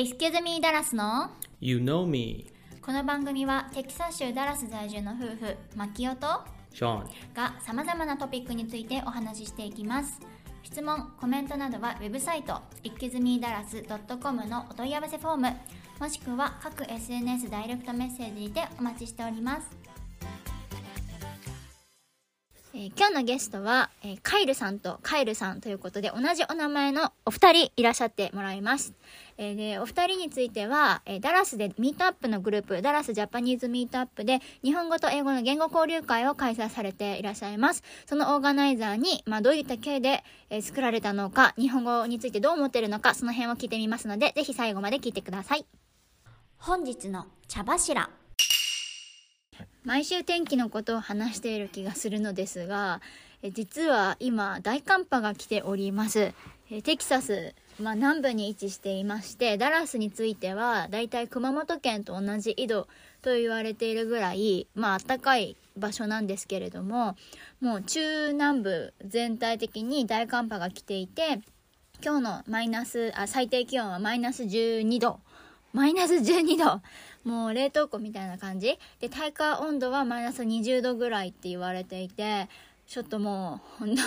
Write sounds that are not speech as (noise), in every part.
Excuse me ダラスの？You know me, この番組はテキサス州ダラス在住の夫婦マキオと Sean. がさまざまなトピックについてお話ししていきます。質問コメントなどはウェブサイト excusemedallas.com のお問い合わせフォームもしくは各 SNS ダイレクトメッセージにてお待ちしておりますえー今日のゲストは、えーカイルさんとカイルさんということで同じお名前のお二人いらっしゃってもらいます。えーでお二人については、えダラスでミートアップのグループダラスジャパニーズミートアップで日本語と英語の言語交流会を開催されていらっしゃいます。そのオーガナイザーに、まあ、どういった経緯で、え作られたのか日本語についてどう思ってるのかその辺を聞いてみますのでぜひ最後まで聞いてください。本日の茶柱毎週天気のことを話している気がするのですが実は今大寒波が来ております。テキサス、まあ、南部に位置していましてダラスについてはだいたい熊本県と同じ緯度と言われているぐらいまあ暖かい場所なんですけれどももう中南部全体的に大寒波が来ていて今日のマイナスあ最低気温はマイナス12度。マイナス12度。もう冷凍庫みたいな感じ？で体感温度はマイナス20度ぐらいって言われていてちょっともう本当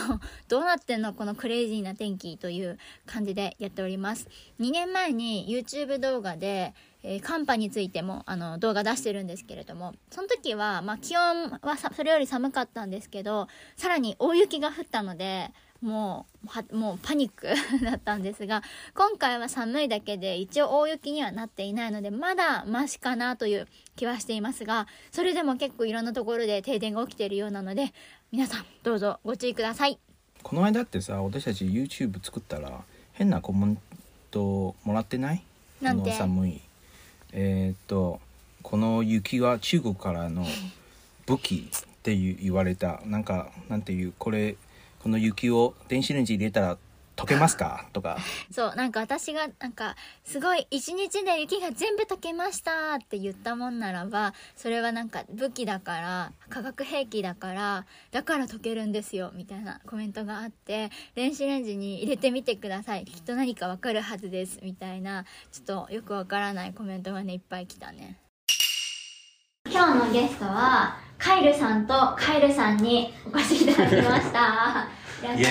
(laughs) どうなってんのこのクレイジーな天気という感じでやっております。2年前に YouTube 動画で、えー寒波についてもあの動画出してるんですけれどもその時は、まあ、気温はそれより寒かったんですけどさらに大雪が降ったのでもうはもうパニック (laughs) だったんですが今回は寒いだけで一応大雪にはなっていないのでまだマシかなという気はしていますがそれでも結構いろんなところで停電が起きているようなので皆さんどうぞご注意ください。この間ってさ私たち YouTube 作ったら変なコメントもらってない？なんて？この寒い。えーっとこの雪は中国からの武器って言われた。なんかなんていうこれこの雪を電子レンジ入れたら溶けますか？(laughs) とか。そうなんか私がなんかすごい一日で雪が全部溶けましたって言ったもんならばそれはなんか武器だから化学兵器だからだから溶けるんですよみたいなコメントがあって電子レンジに入れてみてください。きっと何かわかるはずですみたいなちょっとよくわからないコメントがねいっぱい来たね。今日のゲストはカイルさんとカイルさんにお越しいただきました (laughs) いらっイ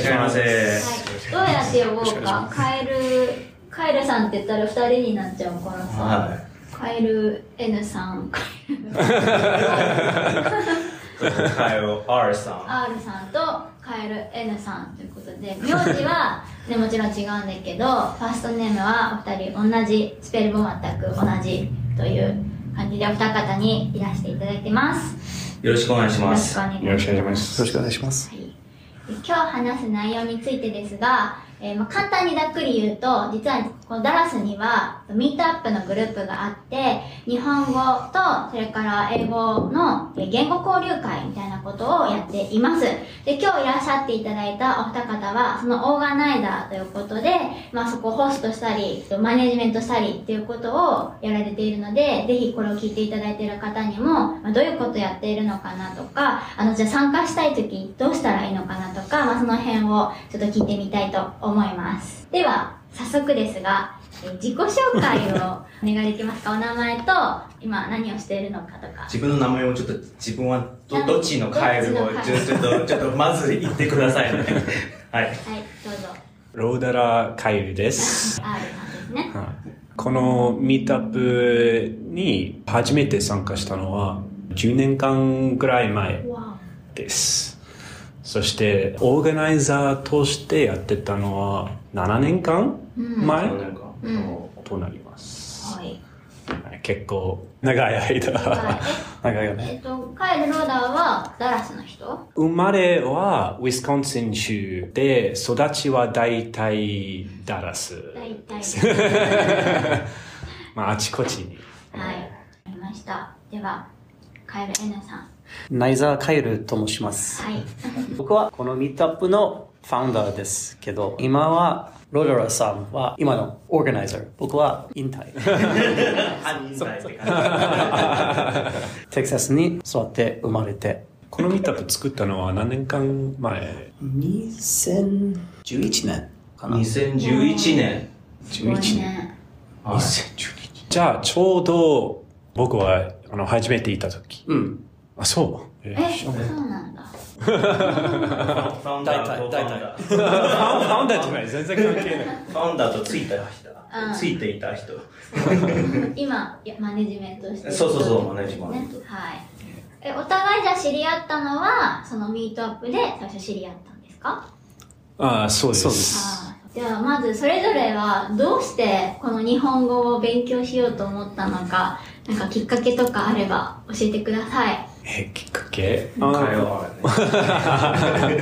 しゃいませどうやって呼ぼうか。カエル、カエルさんって言ったら二人になっちゃうからさ。はカエル N さん、カエルい。カエル R さん。R さんとカエル N さんということで、名字は、ね、もちろん違うんだけど、ファーストネームはお二人同じ、スペルも全く同じという感じでお二方にいらしていただいてます。よろしくお願いします。よろしくお願いします。よろしくお願いします。はい、今日話す内容についてですが、えーまあ、簡単にざっくり言うと実はこのダラスにはミートアップのグループがあって日本語とそれから英語の言語交流会みたいなことをやっています。で今日いらっしゃっていただいたお二方はそのオーガナイザーということで、まあ、そこをホストしたりマネジメントしたりっていうことをやられているのでぜひこれを聞いていただいている方にも、まあ、どういうことやっているのかなとかあのじゃあ参加したい時どうしたらいいのかなとか、まあ、その辺をちょっと聞いてみたいと思います。では早速ですがえ自己紹介をお願いできますか？(laughs) お名前と今何をしているのかとか自分の名前をちょっと自分はどどっちのカエルをちちょちょっとちょっとまず言ってくださいね。(laughs) はい。はいどうぞローダラカイルです。すねはいこのミートアップに初めて参加したのは10年間ぐらい前わです。そして、オーガナイザーとしてやってたのは7年間うん。前？うん。となります。はい。はい結構長い間。はい。(laughs) 長いよね。えっとカエル・ローダーはダラスの人？生まれはウィスコンシン州で、育ちは大体ダラス。大体。(laughs) まあ、あちこちに。はい。わかりました。ではカエル N さんナイザー・カイルと申します。はい僕はこのミートアップのファウンダーですけど、今はロドラさんは今のオーガナイザー。僕は引退。テキサスに育って生まれて、このミートアップ作ったのは何年間前？2011年かな。2011年。すごい11年。ね。2012じゃあ、ちょうど僕はあの初めていた時。うん。あ、そう？ええ、そうなんだ。ファウンダーと大体ファウンダーじゃない。全然関係ない。ファウンダーとついた人うんついていた人今、マネジメントしてるそうそうそうマネジメントねはい。え、お互いじゃあ知り合ったのは、そのミートアップで最初知り合ったんですか？あ、そうです。そうですじゃあまずそれぞれはどうしてこの日本語を勉強しようと思ったのか、なんかきっかけとかあれば教えてください。え、きっかけ？会あ話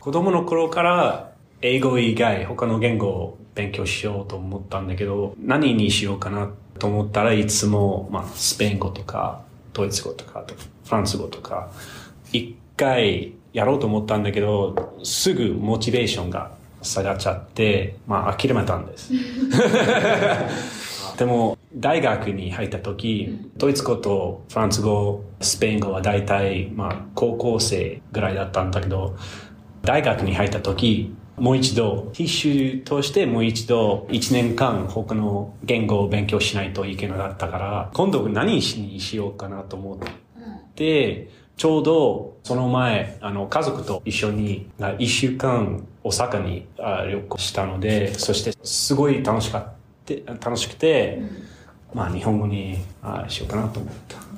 子供の頃から英語以外他の言語を勉強しようと思ったんだけど、何にしようかなと思ったらいつも、まあ、スペイン語とか、ドイツ語とか、フランス語とか、一回やろうと思ったんだけど、すぐモチベーションが下がっちゃって、まあ諦めたんです。(laughs) でも、大学に入った時、ドイツ語とフランス語、スペイン語は大体、まあ、高校生ぐらいだったんだけど、大学に入った時、もう一度、必修としてもう一度、一年間他の言語を勉強しないといけなかったから、今度何にしようかなと思って、ちょうどその前、あの、家族と一緒にあ一週間大阪にあ旅行したので、そしてすごい楽しかって、楽しくて、まあ日本語にあしようかなと思った。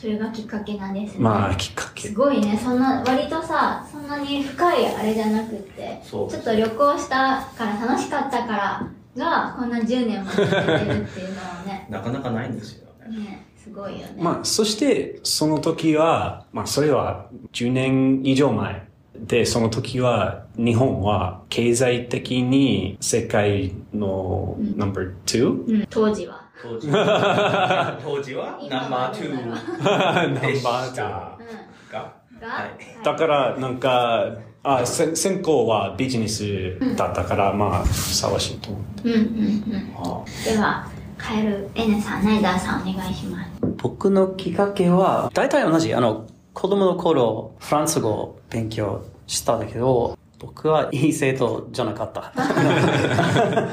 それがきっかけなんですね。まあきっかけす。ごいね、そんな、割とさ、そんなに深いあれじゃなくって、ちょっと旅行したから楽しかったからが、こんな10年も続いてるっていうのはね、(laughs) なかなかないんですよねね、すごいよね。まあそしてその時は、まあそれは10年以上前。で、その時は日本は経済的に世界のナンバー2うん、当時は。(laughs) 当時は当時は？ナンバー2 (laughs) ナンバでしーたうん。がが、はいだから、なんか、あ、せ専攻はビジネスだったから、まあ、ふさわしいと思って。うんうんうん。では、カエル N さん、ナイダーさんお願いします。僕のきっかけは、大体同じ。あの、子供の頃、フランス語を勉強したんだけど、僕はいい生徒じゃなかった。(laughs)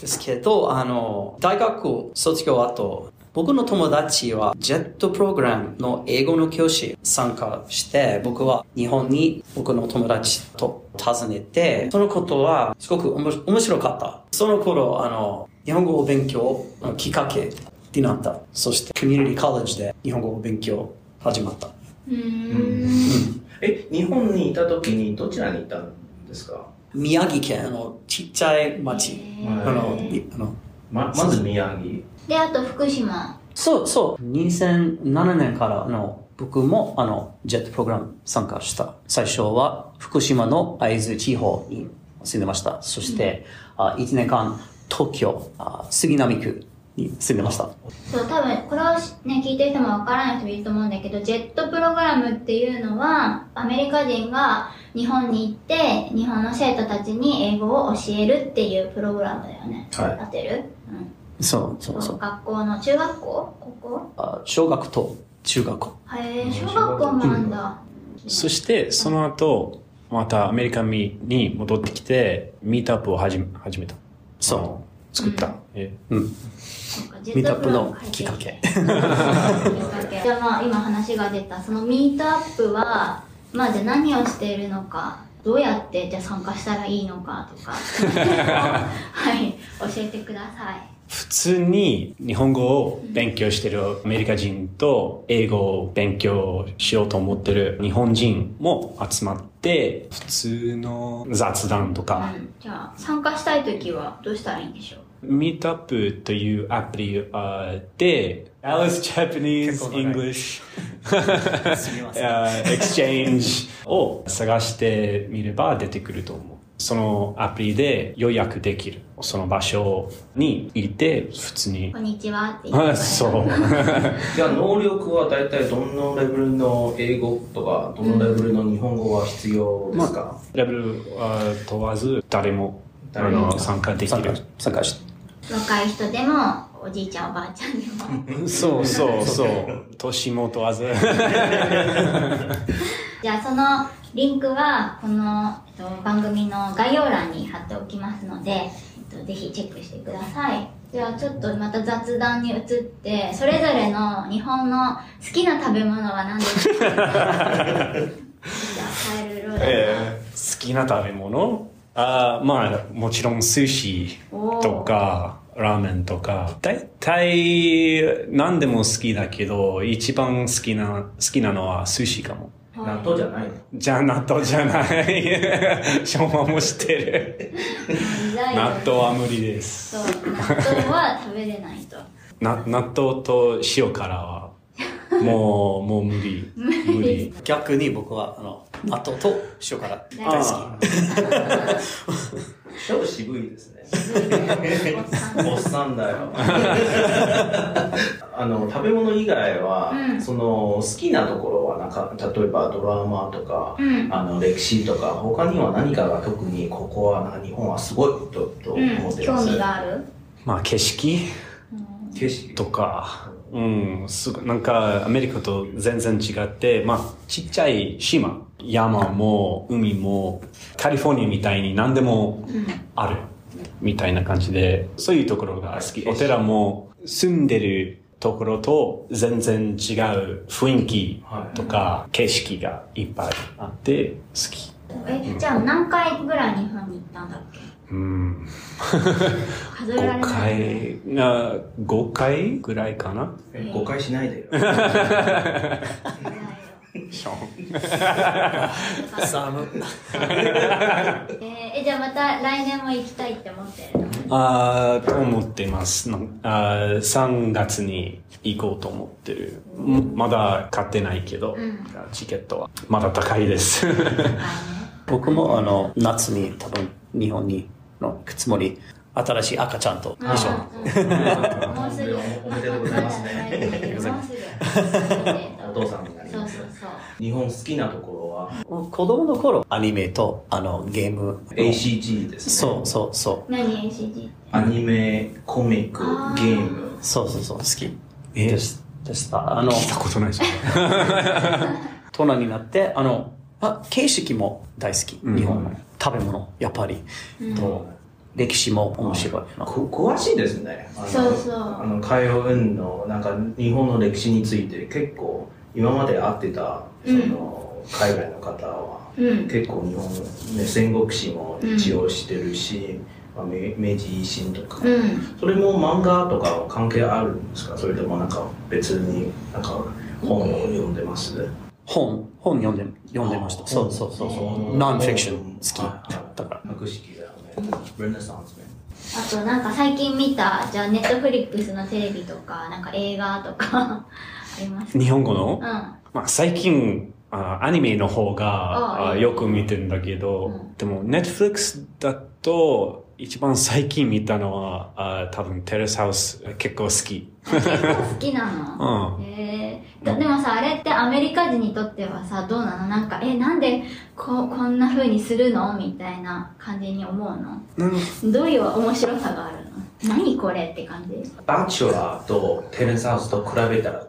ですけど、あの、大学卒業後、僕の友達はジェットプログラムの英語の教師参加して、僕は日本に僕の友達と訪ねて、そのことはすごくおもし面白かった。その頃、あの、日本語を勉強のきっかけになった。そして、コミュニティコレッジで日本語を勉強始まった。うーん。え日本にいた時にどちらにいたんですか？宮城県のちっちゃい町。あの、いあのままず宮城で、あと福島。そうそう。2007年からあの僕もあのジェットプログラム参加した。最初は福島の会津地方に住んでました。そして、あ1年間東京あ杉並区に住んでました。そう、多分、これをね、聞いてる人もわからない人もいると思うんだけど、ジェットプログラムっていうのは、アメリカ人が日本に行って、日本の生徒たちに英語を教えるっていうプログラムだよね。はい合ってる？うん。そうそうそう。学校の、中学校？ここ？あ小学と中学校。へえ、小学校もなんだ。そして、その後、またアメリカに戻ってきて、ミートアップを始め始めた。そう作った。えうん。そうかジェミートアップの。きっかけ (laughs) じゃあまあ今話が出たそのミートアップはまあじゃあ何をしているのかどうやってじゃあ参加したらいいのかとか。(laughs) はい教えてください。普通に日本語を勉強してるアメリカ人と英語を勉強しようと思ってる日本人も集まって普通の雑談とか、うんじゃあ参加したい時はどうしたらいいんでしょう？ミートアップというアプリあで Alice Japanese English (laughs) Exchange (laughs) を探してみれば出てくると思う。そのアプリで予約できる。その場所にいて普通にこ。んにちはって言ってあそう。(laughs) じゃあ能力は大体どのレベルの英語とかどのレベルの日本語は必要ですか、レベルは問わず誰もあ誰もの参加できる参加。参加し若い人でもおじいちゃんおばあちゃんでも。そうそうそう。(laughs) 年も問わず。(laughs) じゃあそのリンクはこの、えっと、番組の概要欄に貼っておきますので、えっと、ぜひチェックしてください。じゃあちょっとまた雑談に移って、それぞれの日本の好きな食べ物は何ですか？じゃあ、カエルローえー好きな食べ物？あーまあもちろん寿司とかラーメンとか。大体何でも好きだけど一番好きな好きなのは寿司かも。納豆じゃないの？じゃあ納豆じゃない。ションはも知ってる納豆は無理です。そう、納豆は食べれないと。(laughs) な納豆と塩辛は。もうもう無理。無理逆に僕は、あの、納豆と塩辛大好き。あちょっと渋いですね。おっさんおっさんだよ。あの、食べ物以外は、うん。その、好きなところは、なんか、例えばドラマとか、うん。あの、歴史とか、他には何かが特に、ここは、なんか日本はすごいと、とうん思ってます。興味がある？まあ景色景色。とか、うん、すごなんかアメリカと全然違って、まあちっちゃい島、山も海もカリフォルニアみたいに何でもあるみたいな感じで、そういうところが好き。お寺も住んでるところと全然違う雰囲気とか景色がいっぱいあって好き。え、じゃあ何回ぐらい日本に行ったんだっけ？うん、数えられ5ない。回、あ5回ぐらいかなえ誤解しないでよ。(laughs) ショーン寒えーえじゃあまた来年も行きたいって思ってるの？あー思ってます。なんあー3月に行こうと思ってる。んまだ買ってないけど、んチケットはまだ高いです。(laughs) 僕も、あの、夏に多分、日本にの行くつもり、新しい赤ちゃんと一緒に。うんもうすぐ。おめでとうございますね。(laughs) お父さん日本好きなところは、子供の頃、アニメと、あの、ゲーム。ACG ですね。そうそうそう。何 ACG? アニメ、コミックゲーム。そうそうそう、好き。えでしでした。あの、聞いたことないです。(laughs) (laughs) 大人になって、あの、あ形式も大好き。うん日本の食べ物、やっぱり。と、歴史も面白い。こ詳しいですね。あのそうそうあの、海洋運の、なんか、日本の歴史について結構、今まで会ってた、その、海外の方は、うん。結構日本、ね、戦国史も一応してるし、まあ明明治維新とか、うん。それも漫画とかは関係あるんですか？それともなんか別になんか本を読んでます？本、本読んで、読んでました。そうそうそうそう。ノンフィクション好き。だから。博識だよね。レネサンスね。あとなんか最近見た、じゃあネットフリックスのテレビとか、なんか映画とかあります。か日本語の、うん。まあ、最近あアニメの方がああよく見てるんだけど、うん。でも Netflix だと一番最近見たのはあ多分テレスハウス結構好き。結構好きなの？(laughs) うん。へえででもさ、あれってアメリカ人にとってはさ、どうなの？なんか、え、なんでここんな風にするの？みたいな感じに思うの？どういう面白さがあるの？何これって感じ。バチェラーとテラスハウスと比べたら。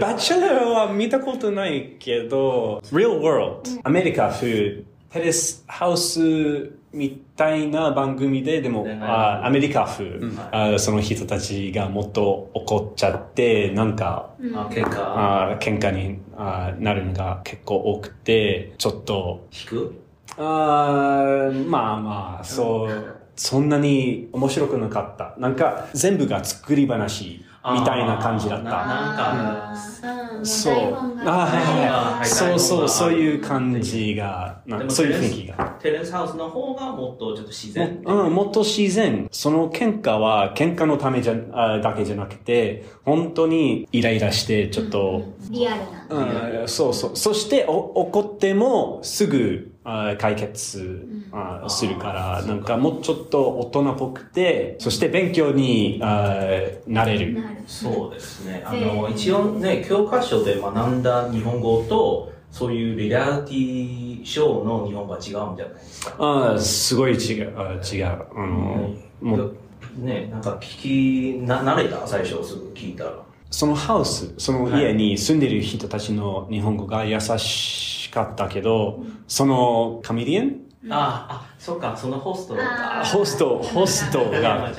バチェラーは見たことないけど、Real World、アメリカ風、テラスハウスみたいな番組で、でも、ねあアメリカ風、あその人たちがもっと怒っちゃって、なんか、あ結果あ喧嘩にあなるのが結構多くて、ちょっと、引く？あーまあまあ、そう、そんなに面白くなかった。なんか、全部が作り話みたいな感じだった。ななんかそう。台本があはいはいあはい。ーそうそう、そういう感じが、そういう雰囲気が。テレンスハウスの方がもっとちょっと自然もうん、もっと自然。その喧嘩は喧嘩のためじゃ、あだけじゃなくて、本当にイライラして、ちょっと、リアルな。うん、そうそう。そして、お怒っても、すぐ、あ解決、あするから、なんかもうちょっと大人っぽくて、そして勉強にあなれる。そうですね。あえの、ー一応ね、教科書で学んだ日本語と、そういうリアリティショーの日本語は違うんじゃないですか？あーすごい違う。あ違う。あの、もう、ね、なんか聞き、な、慣れた？最初すぐ聞いたら。そのハウス、その家に住んでる人たちの日本語が優しかったけど、そのカメディアン？ああそっかそのホストあーホスト、ホストが (laughs) はい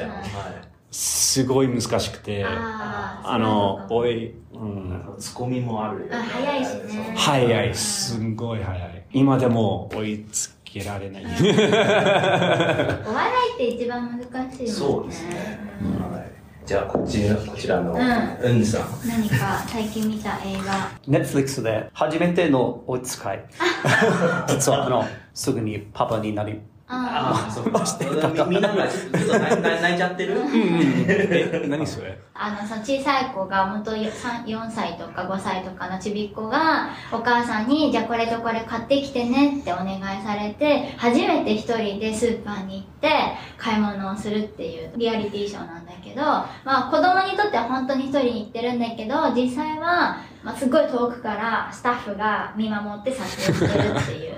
すごい難しくて、あの、おい、うん、ツッコミもあるよねあ早いしね。早い、すんごい早い。今でも追いつけられない。(laughs) お笑いって一番難しいもんね。そうですね、はい、じゃあこっちこちらのうん。うんさん。何か最近見た映画。Netflix で初めてのお使い。(laughs) 実は、あの、すぐにパパになり、あああ、そうか。み (laughs) みんながちょっと泣い泣いちゃってる？え、何それ？あのその小さい子が元4歳とか5歳とかのちびっ子がお母さんにじゃあこれとこれ買ってきてねってお願いされて初めて一人でスーパーに行って買い物をするっていうリアリティショーなんだけどまあ子供にとっては本当に一人に行ってるんだけど実際は、まあ、すごい遠くからスタッフが見守って撮影してるっていう。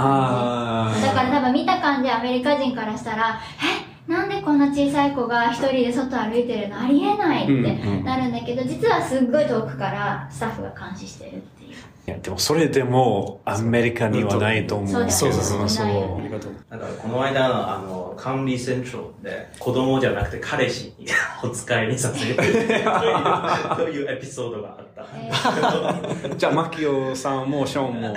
あだから多分見た感じアメリカ人からしたらえなんでこんな小さい子が一人で外歩いてるのありえないってなるんだけど、実はすっごい遠くからスタッフが監視してるっていや、でもそれでもアメリカにはないと思う。そうだよねそうそうそうありがとう。だからこの間のあの、カンリーセントラルで子供じゃなくて彼氏にお使いにさせるというというエピソードがあった。え (laughs) ーじゃあ、マキオさんもショーンも。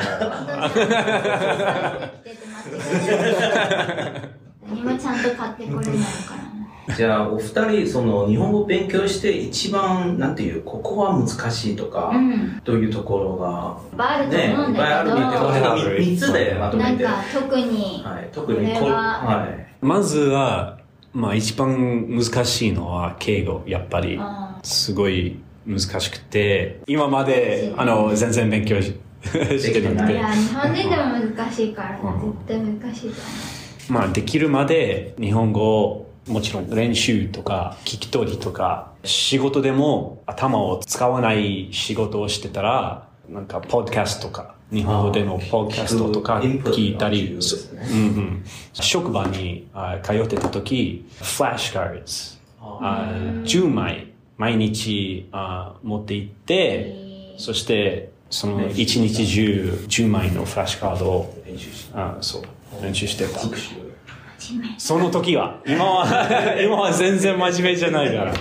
何もちゃんと買ってこれないからね (laughs) じゃあ、お二人、その、日本語勉強して一番、なんていう、ここは難しいとか、うん。というところが、いっぱいあるとね、い思うんっぱいあだけど、るけど、3つでまとめて。はなんか特にい、特にここれは。はい。まずは、まあ一番難しいのは敬語、やっぱり。あすごい難しくて、今まで、あの、全然勉強ししてなくてーいや、日本人でも難しいからね絶対難しいと思まあ、できるまで日本語をもちろん練習とか聞き取りとか仕事でも頭を使わない仕事をしてたらなんかポッドキャストとか日本語でのポッドキャストとか聞いたりうんうん、職場にあ通ってた時フラッシュカーズあ10枚毎日あ持って行ってそしてその一日中10枚のフラッシュカードを練習しあそう練習してたその時は。今は、(laughs) 今は全然真面目じゃないから。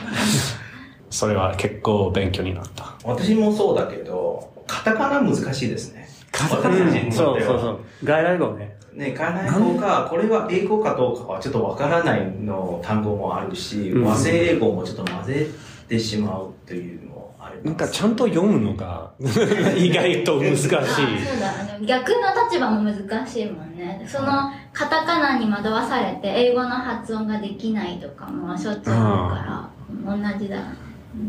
それは結構勉強になった。私もそうだけど、カタカナ難しいですね。カタカナうんそうそうう。そう。外来語ね。ね、海外語か、これは英語かどうかはちょっとわからないの単語もあるし、うん和製英語もちょっと混ぜてしまうという。なんかちゃんと読むのが (laughs) 意外と難しい。逆の立場も難しいもんね。そのカタカナに惑わされて英語の発音ができないとかもしょっちゅうあるから同じだ。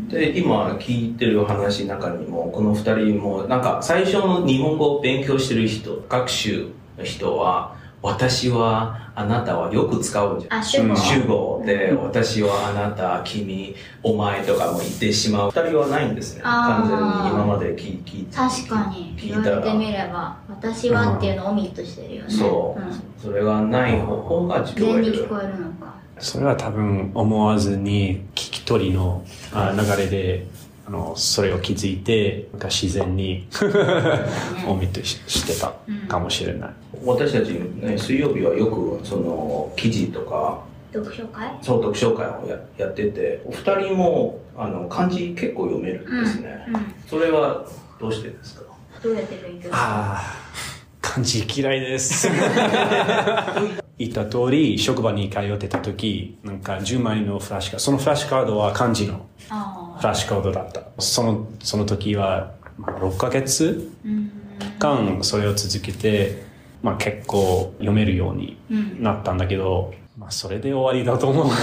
で、今聞いてる話の中にも、この二人も、なんか最初の日本語を勉強してる人、学習の人は、私は、あなたはよく使うんじゃん。あ主語主語で、私はあなた、君、お前とかも言ってしまう。二人はないんですね。完全に今まで聞聞いて。確かに聞いたら。言われてみれば私はっていうのをオミットしてるよねそう、んそれがない方が聞こえる全に聞。こえるのかそれは多分思わずに聞き取りのあ流れで、あの、それを気づいて、なんか自然にオミットししてたかもしれない。私たち、ね、水曜日はよくその記事とか読書会？そう読書会をややっててお二人もあの漢字結構読めるんですね、うんそれはどうしてですか？どうやって勉強するああ、漢字嫌いです。言った通り、職場に通ってた時、なんか10枚のフラッシュカード、そのフラッシュカードは漢字の。あフラッシュカードだった。その、その時は、まあ、6ヶ月間それを続けて、まあ結構読めるようにうんなったんだけど、まあそれで終わりだと思う。(laughs)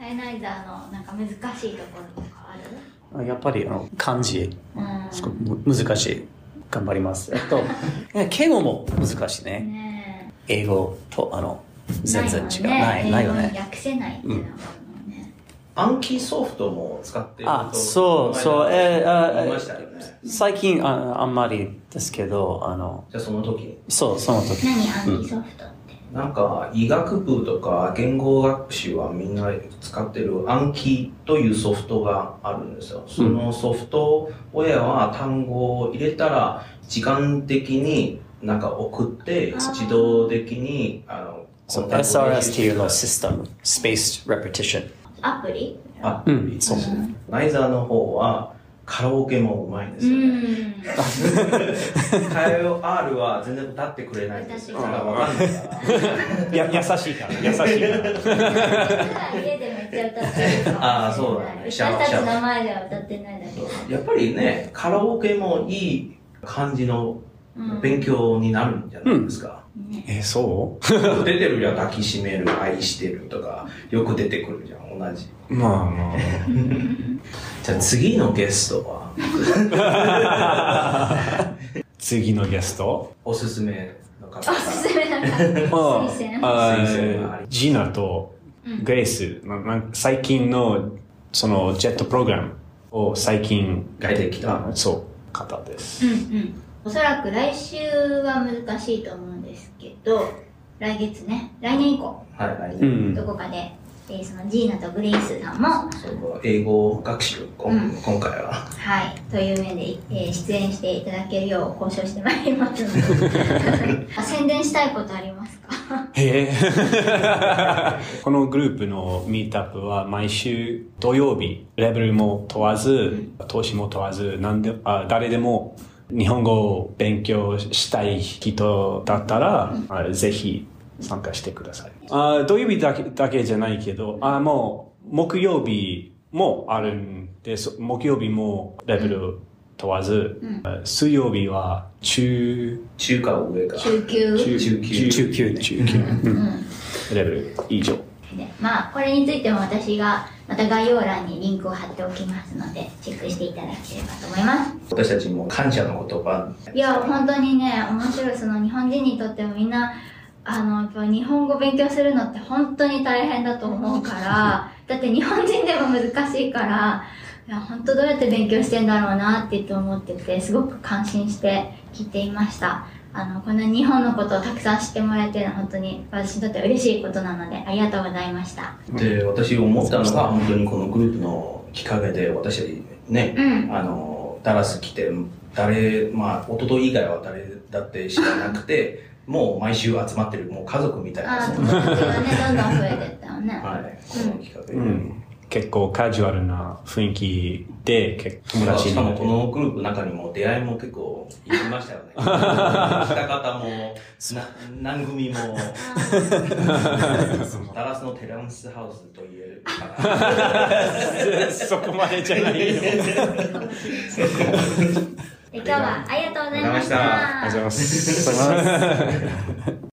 アイナイザーのなんか難しいところとかある？やっぱりあの漢字、うんすご難しい。頑張ります。(laughs) えっと、敬語も難しいね。ね英語と、あの、え全然違う。なないい、ないよね。訳せないっていうのがあるもんね暗記ソフトも使ってるとあそうそうえーあ言いましたよね最近ああんまりですけど、あの、じゃあその時そう、その時。何暗記ソフトって？なんか医学部とか言語学習はみんな使ってる暗記というソフトがあるんですよ。そのソフトウェアは単語を入れたら時間的になんか送って、自動的に、あの、SRS っていうのシステム。Spaced Repetition。アプリ？あ、うん、そう。ナイザーの方は、カラオケもうまいんですうよね。んカヨ R は全然歌ってくれないんですよ。だからわかんないから。や優しいから、優しいから。家でめっちゃ歌ってるあーそうだね私たちの前では歌ってないだけやっぱりね、カラオケもいい感じの勉強になるんじゃないですか。え、そう？出てるじゃん、抱きしめる、愛してるとか、よく出てくるじゃん、同じ。まあまあ。(laughs) じゃあ次のゲストは、(laughs) 次のゲスト？おすすめの方。おすすめなんかあ推薦。あ推薦がありジーナとグレイス、ななん最近のそのジェットプログラムを最近書いてきた。あそう方です。うんうん。おそらく来週は難しいと思うんですけど来月ね来年以降はい、どこかで、えーそのジーナとグレイスさんもそう英語学習、うん。今回は。はい、という面で、えー出演していただけるよう交渉してまいりますので。(laughs) あ宣伝したいことありますか？へえ。(laughs) このグループのミートアップは毎週土曜日、レベルも問わず、投資も問わず、なんであ誰でも日本語を勉強したい人だったら、あぜひ参加してください。あ土曜日だけだけじゃないけど、あもう木曜日もあるんです。木曜日もレベル問わず、あ水曜日は中中華上か。中級中級中級ね中級、うんレベル以上。でまあこれについても私がまた概要欄にリンクを貼っておきますのでチェックしていただければと思います私たちも感謝の言葉。いや本当にね面白いその日本人にとってもみんなあのやっぱ日本語勉強するのって本当に大変だと思うからだって日本人でも難しいからいや本当どうやって勉強してんだろうなって言って思っててすごく感心して聞いていましたあのこんな日本のことをたくさん知ってもらえてるのは本当に私にとっては嬉しいことなのでありがとうございました。で、私思ったのが、本当にこのグループのきっかけで、私たちね、うん。あの、ダラス来て、誰、まあ、一昨日以外は誰だって知らなくて、(laughs) もう毎週集まってる、もう家族みたいな、ああそんな友達がねどんどん増えてったよね、はい、このきっかけで。うん、結構カジュアルな雰囲気で結構友達しかもこのグループの中にも出会いも結構いましたよね。(laughs) 来た方も、な何組も、(laughs) ダラスのテランスハウスと言えるかな。(laughs) そこまでじゃないよ。で今日はありがとうございましたありがとうございます。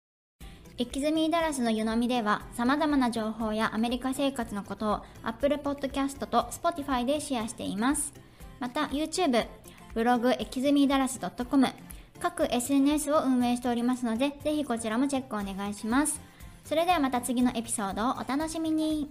エキズミーダラスの湯飲みでは様々な情報やアメリカ生活のことを Apple Podcast と Spotify でシェアしています。また YouTube、ブログエキズミーダラス .com 各 SNS を運営しておりますのでぜひこちらもチェックお願いします。それではまた次のエピソードをお楽しみに。